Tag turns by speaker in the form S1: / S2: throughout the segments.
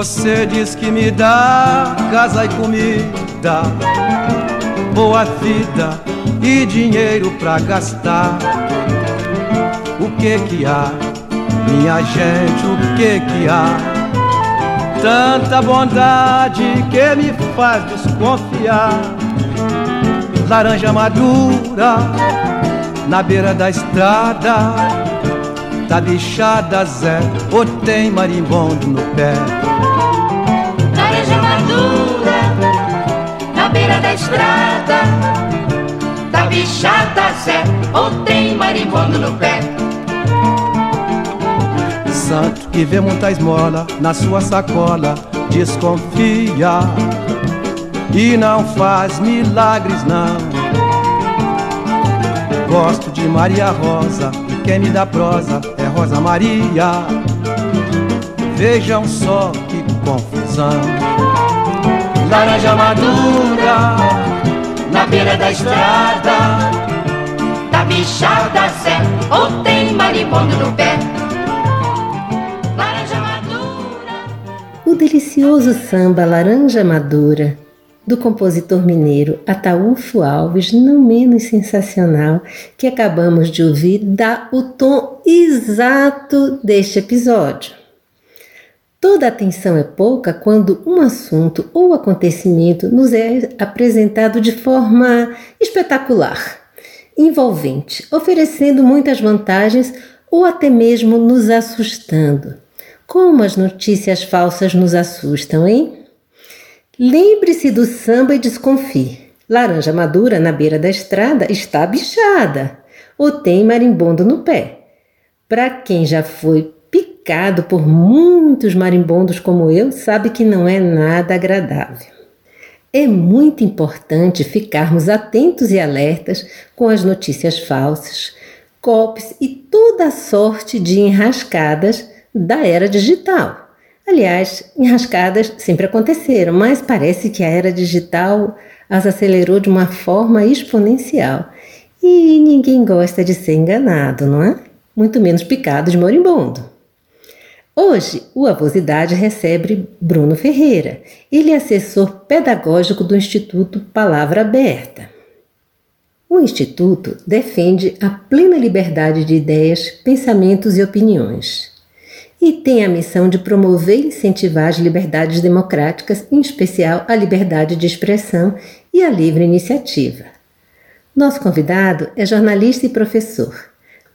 S1: Você diz que me dá casa e comida, boa vida e dinheiro pra gastar. O que que há, minha gente, o que que há? Tanta bondade que me faz desconfiar. Laranja madura na beira da estrada, tá bichada Zé, ou tem marimbondo no pé
S2: madura na beira da estrada. Da bichada Zé, ou tem marimbondo no pé.
S1: Santo que vê muita esmola na sua sacola, desconfia e não faz milagres não. Gosto de Maria Rosa e quem me dá prosa Rosa Maria. Vejam só que confusão laranja madura na beira da estrada. Da bichada Zé, ou tem marimbondo no pé. Laranja madura.
S3: O delicioso samba Laranja Madura do compositor mineiro Ataúfo Alves, não menos sensacional, que acabamos de ouvir, dá o tom exato deste episódio. Toda atenção é pouca quando um assunto ou acontecimento nos é apresentado de forma espetacular, envolvente, oferecendo muitas vantagens ou até mesmo nos assustando. Como as notícias falsas nos assustam, hein? Lembre-se do samba e desconfie. Laranja madura na beira da estrada está bichada ou tem marimbondo no pé. Para quem já foi picado por muitos marimbondos como eu, sabe que não é nada agradável. É muito importante ficarmos atentos e alertas com as notícias falsas, golpes e toda a sorte de enrascadas da era digital. Aliás, enrascadas sempre aconteceram, mas parece que a era digital as acelerou de uma forma exponencial. E ninguém gosta de ser enganado, não é? Muito menos picado de moribundo. Hoje, o Avosidade recebe Bruno Ferreira. Ele é assessor pedagógico do Instituto Palavra Aberta. O Instituto defende a plena liberdade de ideias, pensamentos e opiniões. E tem a missão de promover e incentivar as liberdades democráticas, em especial a liberdade de expressão e a livre iniciativa. Nosso convidado é jornalista e professor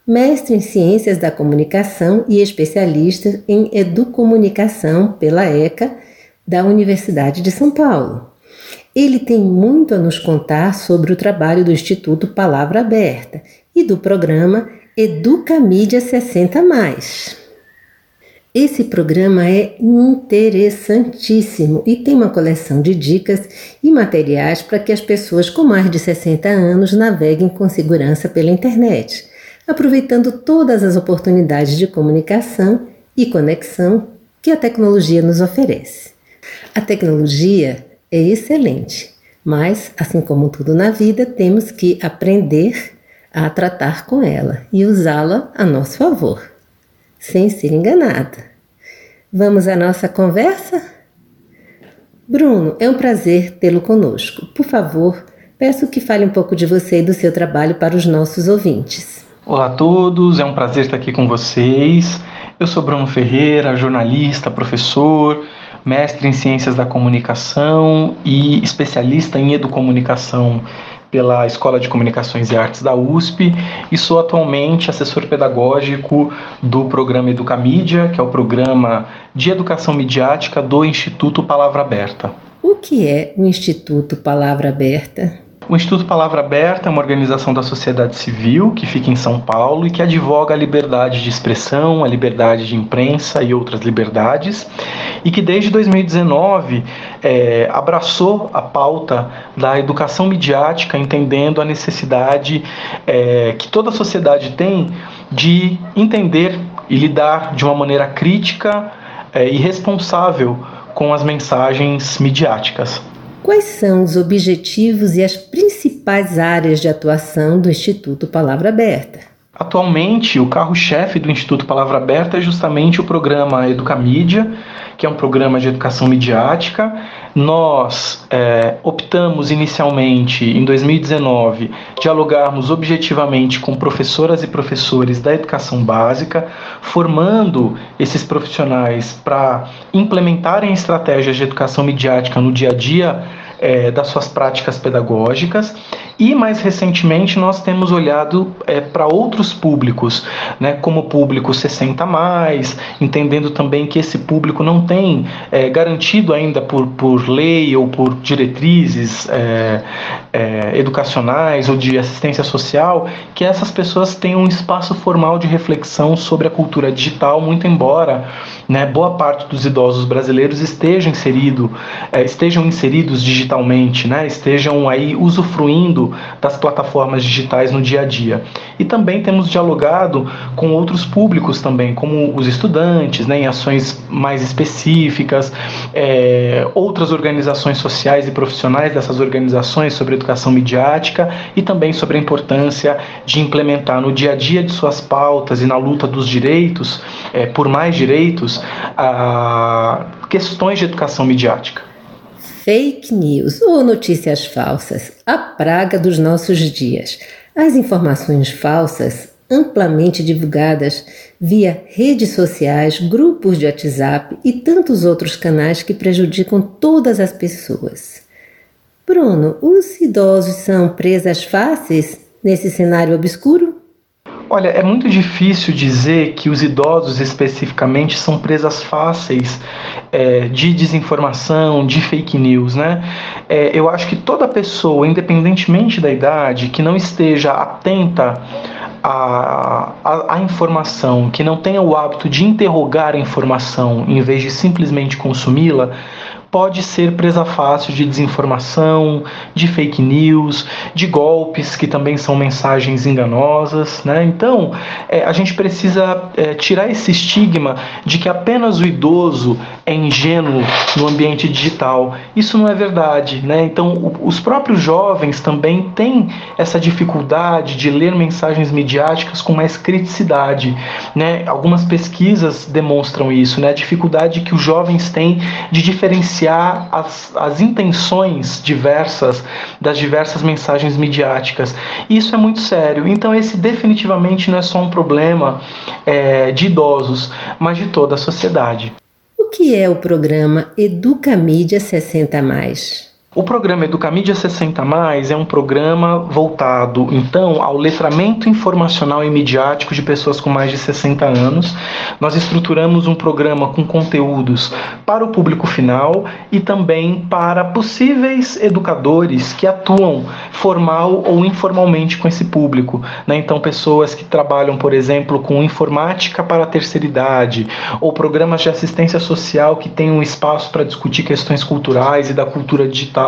S3: mestre em Ciências da Comunicação e especialista em Educomunicação pela ECA da Universidade de São Paulo. Ele tem muito a nos contar sobre o trabalho do Instituto Palavra Aberta e do programa Educa Mídia 60 Mais. Esse programa é interessantíssimo e tem uma coleção de dicas e materiais para que as pessoas com mais de 60 anos naveguem com segurança pela internet aproveitando todas as oportunidades de comunicação e conexão que a tecnologia nos oferece. A tecnologia é excelente, mas, assim como tudo na vida, temos que aprender a tratar com ela e usá-la a nosso favor, sem ser enganada. Vamos à nossa conversa? Bruno, é um prazer tê-lo conosco. Por favor, peço que fale um pouco de você e do seu trabalho para os nossos ouvintes.
S4: Olá a todos, é um prazer estar aqui com vocês. Eu sou Bruno Ferreira, jornalista, professor, mestre em Ciências da Comunicação e especialista em Educomunicação pela Escola de Comunicações e Artes da USP e sou atualmente assessor pedagógico do programa Educamídia, que é o programa de educação midiática do Instituto Palavra Aberta.
S3: O que é o Instituto Palavra Aberta?
S4: O Instituto Palavra Aberta é uma organização da sociedade civil que fica em São Paulo e que advoga a liberdade de expressão, a liberdade de imprensa e outras liberdades, e que desde 2019 é, abraçou a pauta da educação midiática, entendendo a necessidade é, que toda a sociedade tem de entender e lidar de uma maneira crítica é, e responsável com as mensagens midiáticas.
S3: Quais são os objetivos e as principais áreas de atuação do Instituto Palavra Aberta?
S4: Atualmente, o carro-chefe do Instituto Palavra Aberta é justamente o programa Educamídia, que é um programa de educação midiática. Nós é, optamos inicialmente, em 2019, dialogarmos objetivamente com professoras e professores da educação básica, formando esses profissionais para implementarem estratégias de educação midiática no dia a dia é, das suas práticas pedagógicas e mais recentemente nós temos olhado é, para outros públicos, né, como o público 60 mais, entendendo também que esse público não tem é, garantido ainda por, por lei ou por diretrizes é, é educacionais ou de assistência social, que essas pessoas tenham um espaço formal de reflexão sobre a cultura digital, muito embora né, boa parte dos idosos brasileiros estejam, inserido, é, estejam inseridos digitalmente, né, estejam aí usufruindo das plataformas digitais no dia a dia. E também temos dialogado com outros públicos também, como os estudantes, né, em ações mais específicas, é, outras organizações sociais e profissionais dessas organizações sobre educação midiática e também sobre a importância de implementar no dia a dia de suas pautas e na luta dos direitos, é, por mais direitos, a, questões de educação midiática.
S3: Fake news ou notícias falsas, a praga dos nossos dias. As informações falsas, amplamente divulgadas via redes sociais, grupos de WhatsApp e tantos outros canais que prejudicam todas as pessoas. Bruno, os idosos são presas fáceis nesse cenário obscuro?
S4: Olha, é muito difícil dizer que os idosos especificamente são presas fáceis é, de desinformação, de fake news, né? É, eu acho que toda pessoa, independentemente da idade, que não esteja atenta à, à, à informação, que não tenha o hábito de interrogar a informação em vez de simplesmente consumi-la, pode ser presa fácil de desinformação, de fake news, de golpes, que também são mensagens enganosas. Né? Então, é, a gente precisa é, tirar esse estigma de que apenas o idoso é ingênuo no ambiente digital. Isso não é verdade. Né? Então, o, os próprios jovens também têm essa dificuldade de ler mensagens midiáticas com mais criticidade. Né? Algumas pesquisas demonstram isso, né? a dificuldade que os jovens têm de diferenciar as, as intenções diversas das diversas mensagens midiáticas. Isso é muito sério. Então, esse definitivamente não é só um problema é, de idosos, mas de toda a sociedade.
S3: O que é o programa Educa Mídia 60 Mais?
S4: O programa Educamídia 60 Mais é um programa voltado, então, ao letramento informacional e midiático de pessoas com mais de 60 anos. Nós estruturamos um programa com conteúdos para o público final e também para possíveis educadores que atuam formal ou informalmente com esse público. Né? Então, pessoas que trabalham, por exemplo, com informática para a terceira idade, ou programas de assistência social que têm um espaço para discutir questões culturais e da cultura digital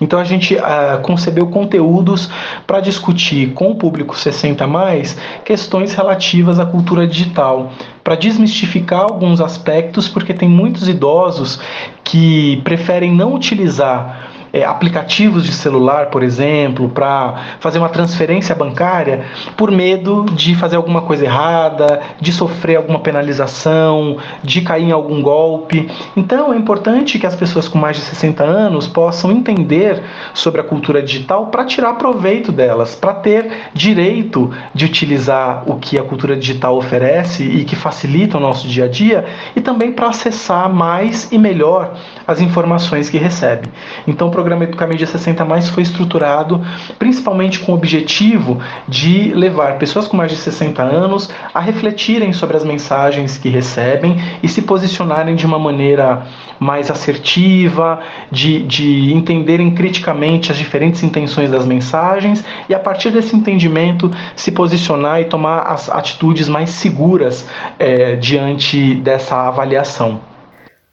S4: então a gente uh, concebeu conteúdos para discutir com o público 60 mais questões relativas à cultura digital, para desmistificar alguns aspectos, porque tem muitos idosos que preferem não utilizar é, aplicativos de celular, por exemplo, para fazer uma transferência bancária por medo de fazer alguma coisa errada, de sofrer alguma penalização, de cair em algum golpe. Então é importante que as pessoas com mais de 60 anos possam entender sobre a cultura digital para tirar proveito delas, para ter direito de utilizar o que a cultura digital oferece e que facilita o nosso dia a dia e também para acessar mais e melhor as informações que recebe. Então, programa Educamídia 60 Mais foi estruturado principalmente com o objetivo de levar pessoas com mais de 60 anos a refletirem sobre as mensagens que recebem e se posicionarem de uma maneira mais assertiva, de, de entenderem criticamente as diferentes intenções das mensagens e, a partir desse entendimento, se posicionar e tomar as atitudes mais seguras é, diante dessa avaliação.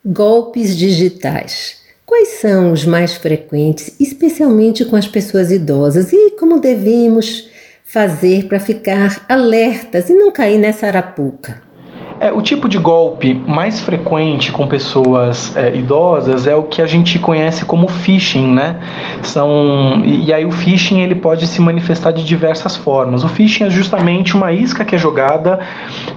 S3: Golpes digitais. Quais são os mais frequentes, especialmente com as pessoas idosas, e como devemos fazer para ficar alertas e não cair nessa arapuca?
S4: É, o tipo de golpe mais frequente com pessoas é, idosas é o que a gente conhece como phishing, né? São, e, e, aí o phishing ele pode se manifestar de diversas formas. O phishing é justamente uma isca que é jogada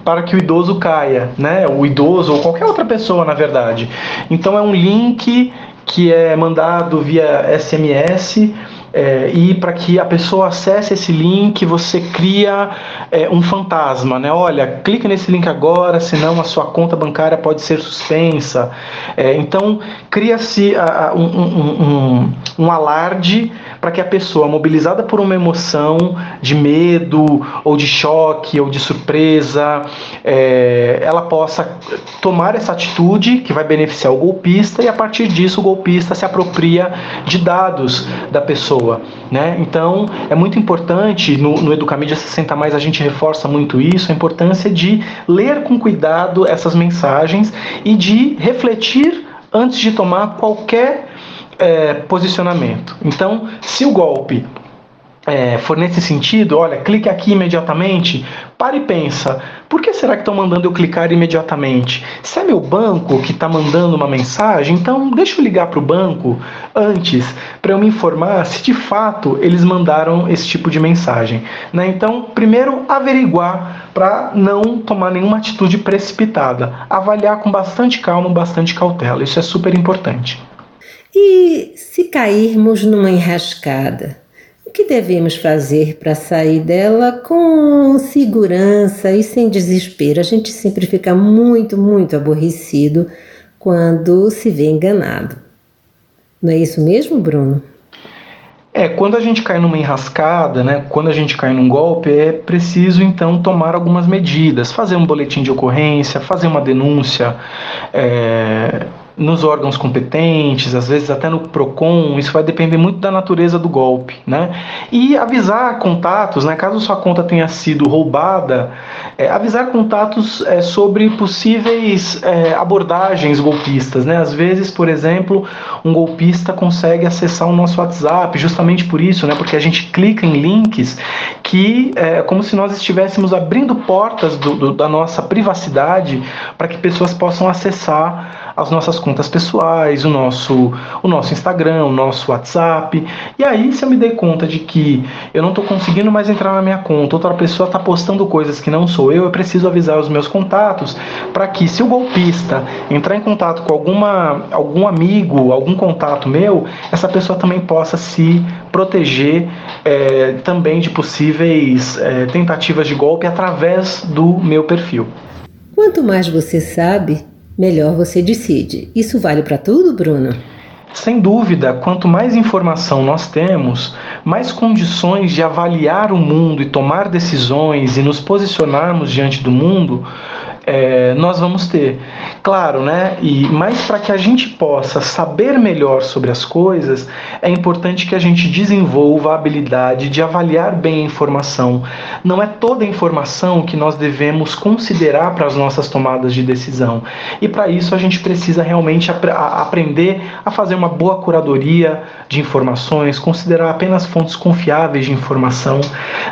S4: para que o idoso caia, né? O idoso ou qualquer outra pessoa, na verdade. Então é um link que é mandado via SMS é, e para que a pessoa acesse esse link, você cria é, um fantasma, né? Olha, clique nesse link agora, senão a sua conta bancária pode ser suspensa. É, então, cria-se um, um, um, um alarde para que a pessoa, mobilizada por uma emoção de medo, ou de choque, ou de surpresa, é, ela possa tomar essa atitude que vai beneficiar o golpista e a partir disso o golpista se apropria de dados da pessoa. Né? Então é muito importante, no, no Educamídia 60 mais a gente reforça muito isso, a importância de ler com cuidado essas mensagens e de refletir antes de tomar qualquer é, posicionamento. Então, se o golpe é, for nesse sentido, olha, clique aqui imediatamente, para e pensa, por que será que estão mandando eu clicar imediatamente? Se é meu banco que está mandando uma mensagem, então deixa eu ligar para o banco antes, para eu me informar se de fato eles mandaram esse tipo de mensagem. Né? Então, primeiro, averiguar para não tomar nenhuma atitude precipitada, avaliar com bastante calma, bastante cautela, isso é super importante.
S3: E se cairmos numa enrascada, que devemos fazer para sair dela com segurança e sem desespero? A gente sempre fica muito, muito aborrecido quando se vê enganado. Não é isso mesmo, Bruno?
S4: É, quando a gente cai numa enrascada, né, quando a gente cai num golpe, é preciso então tomar algumas medidas, fazer um boletim de ocorrência, fazer uma denúncia, é, nos órgãos competentes, às vezes até no PROCON, isso vai depender muito da natureza do golpe, né? E avisar contatos, né? Caso sua conta tenha sido roubada, é, avisar contatos é, sobre possíveis é, abordagens golpistas, né? Às vezes, por exemplo, um golpista consegue acessar o nosso WhatsApp, justamente por isso, né? Porque a gente clica em links que é como se nós estivéssemos abrindo portas do, do, da nossa privacidade para que pessoas possam acessar as nossas contas pessoais, o nosso, o nosso Instagram, o nosso WhatsApp. E aí, se eu me dei conta de que eu não estou conseguindo mais entrar na minha conta, outra pessoa está postando coisas que não sou eu, eu preciso avisar os meus contatos para que, se o golpista entrar em contato com alguma, algum amigo, algum contato meu, essa pessoa também possa se proteger é, também de possíveis é, tentativas de golpe através do meu perfil.
S3: Quanto mais você sabe, melhor você decide. Isso vale para tudo, Bruno?
S4: Sem dúvida, quanto mais informação nós temos, mais condições de avaliar o mundo e tomar decisões e nos posicionarmos diante do mundo é, nós vamos ter. Claro, né? E mais para que a gente possa saber melhor sobre as coisas, é importante que a gente desenvolva a habilidade de avaliar bem a informação. Não é toda a informação que nós devemos considerar para as nossas tomadas de decisão. E para isso a gente precisa realmente ap a aprender a fazer uma boa curadoria de informações, considerar apenas fontes confiáveis de informação,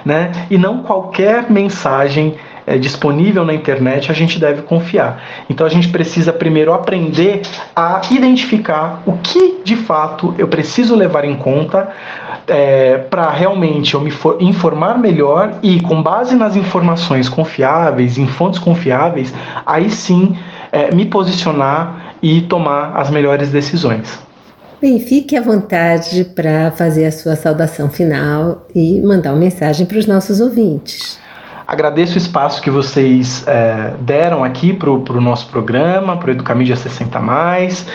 S4: né? E não qualquer mensagem é, disponível na internet, a gente deve confiar. Então a gente precisa primeiro aprender a identificar o que de fato eu preciso levar em conta é, para realmente eu me informar melhor e, com base nas informações confiáveis, em fontes confiáveis, aí sim é, me posicionar e tomar as melhores decisões.
S3: Bem, fique à vontade para fazer a sua saudação final e mandar uma mensagem para os nossos ouvintes.
S4: Agradeço o espaço que vocês é, deram aqui para o pro nosso programa, para o Educamídia 60 Mais,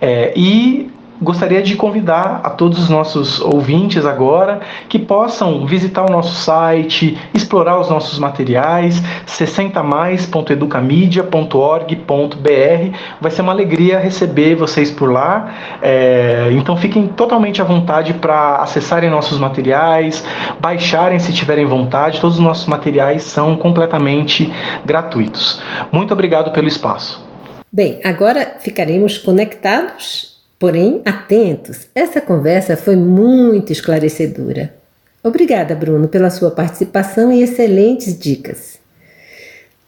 S4: é, e gostaria de convidar a todos os nossos ouvintes agora que possam visitar o nosso site, explorar os nossos materiais, 60mais.educamedia.org.br. Vai ser uma alegria receber vocês por lá. É, então fiquem totalmente à vontade para acessarem nossos materiais, baixarem se tiverem vontade. Todos os nossos materiais são completamente gratuitos. Muito obrigado pelo espaço.
S3: Bem, agora ficaremos conectados, porém atentos. Essa conversa foi muito esclarecedora. Obrigada, Bruno, pela sua participação e excelentes dicas.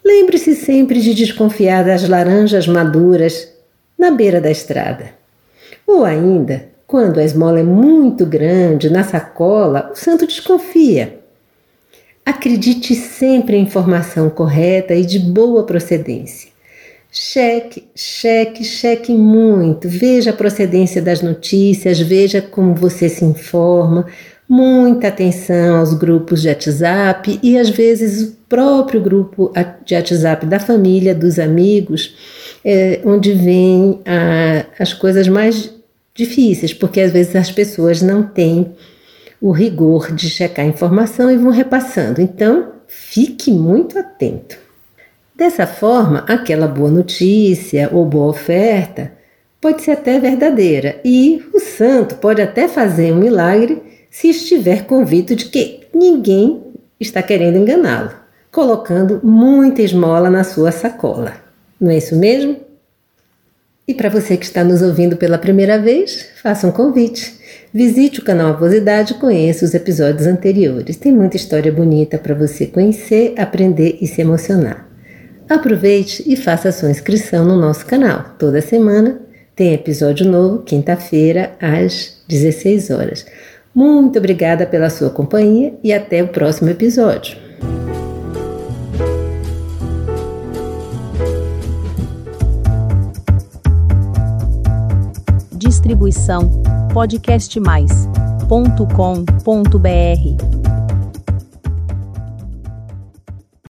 S3: Lembre-se sempre de desconfiar das laranjas maduras na beira da estrada. Ou ainda, quando a esmola é muito grande na sacola, o santo desconfia. Acredite sempre em informação correta e de boa procedência. Cheque, cheque, cheque muito. Veja a procedência das notícias, veja como você se informa. Muita atenção aos grupos de WhatsApp e às vezes o próprio grupo de WhatsApp da família, dos amigos, é, onde vem a, as coisas mais difíceis, porque às vezes as pessoas não têm o rigor de checar a informação e vão repassando. Então, fique muito atento. Dessa forma, aquela boa notícia ou boa oferta pode ser até verdadeira e o santo pode até fazer um milagre se estiver convicto de que ninguém está querendo enganá-lo, colocando muita esmola na sua sacola. Não é isso mesmo? E para você que está nos ouvindo pela primeira vez, faça um convite. Visite o canal Avosidade e conheça os episódios anteriores. Tem muita história bonita para você conhecer, aprender e se emocionar. Aproveite e faça a sua inscrição no nosso canal. Toda semana tem episódio novo, quinta-feira, às 16 horas. Muito obrigada pela sua companhia e até o próximo episódio.
S5: Distribuição podcastmais.com.br